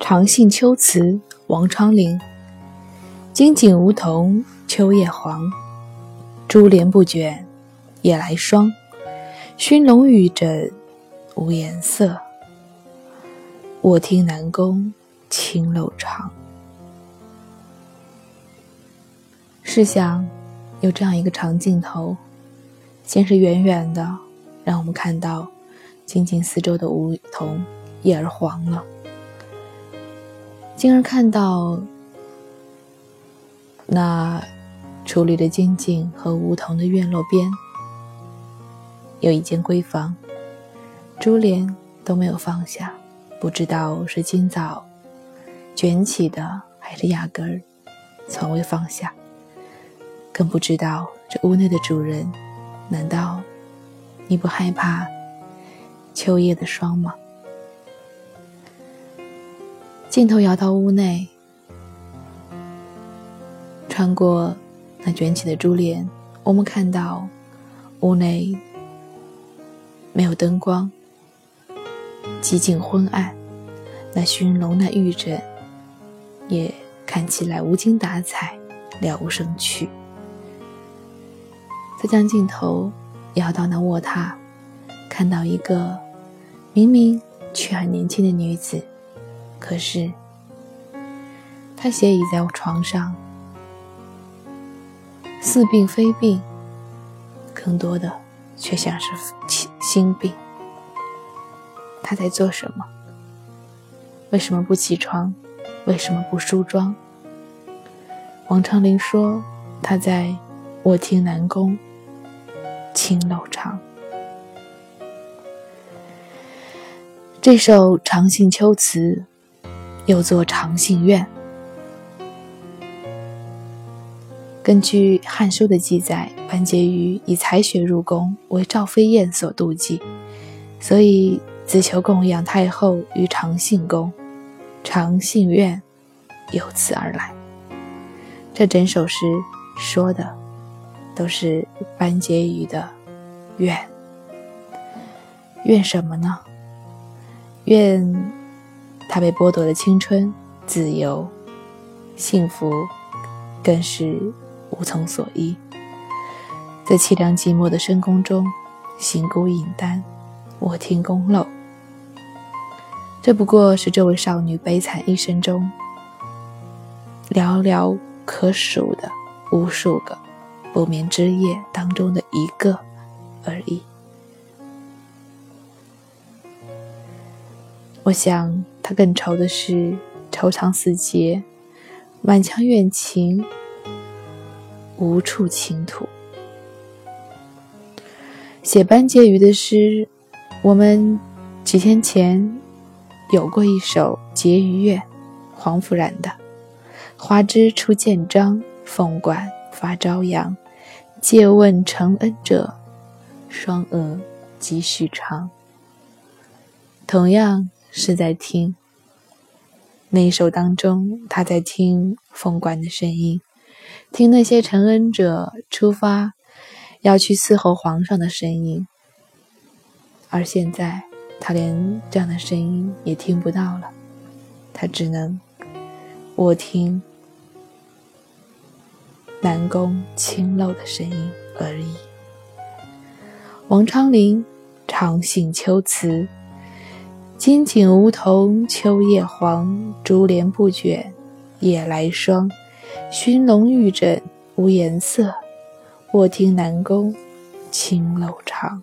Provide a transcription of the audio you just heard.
长信秋词，王昌龄。金井梧桐秋叶黄，珠帘不卷夜来霜。熏笼玉枕无颜色，卧听南宫清漏长。试想，有这样一个长镜头，先是远远的，让我们看到仅仅四周的梧桐叶儿黄了。进而看到那矗立的金井和梧桐的院落边，有一间闺房，珠帘都没有放下，不知道是今早卷起的，还是压根儿从未放下。更不知道这屋内的主人，难道你不害怕秋夜的霜吗？镜头摇到屋内，穿过那卷起的珠帘，我们看到屋内没有灯光，极尽昏暗。那熏笼、那玉枕也看起来无精打采，了无生趣。再将镜头摇到那卧榻，看到一个明明却很年轻的女子。可是，他斜倚在我床上，似病非病，更多的却像是心病。他在做什么？为什么不起床？为什么不梳妆？王昌龄说：“他在卧听南宫青楼长。”这首长信秋词。又作长信院。根据《汉书》的记载，班婕妤以才学入宫，为赵飞燕所妒忌，所以自求供养太后于长信宫，长信院由此而来。这整首诗说的都是班婕妤的愿，愿什么呢？愿。他被剥夺的青春、自由、幸福，更是无从所依。在凄凉寂寞的深宫中，行孤影单，卧听宫漏。这不过是这位少女悲惨一生中寥寥可数的无数个不眠之夜当中的一个而已。我想，他更愁的是愁肠似结，满腔怨情无处倾吐。写班婕妤的诗，我们几天前有过一首《婕妤怨》，黄甫然的：“花枝初见张，凤冠发朝阳。借问承恩者，双蛾几许长。”同样。是在听那一首当中，他在听凤冠的声音，听那些承恩者出发要去伺候皇上的声音，而现在他连这样的声音也听不到了，他只能卧听南宫清漏的声音而已。王昌龄长信秋词。金井梧桐秋叶黄，珠帘不卷夜来霜。熏笼玉枕无颜色，卧听南宫青楼长。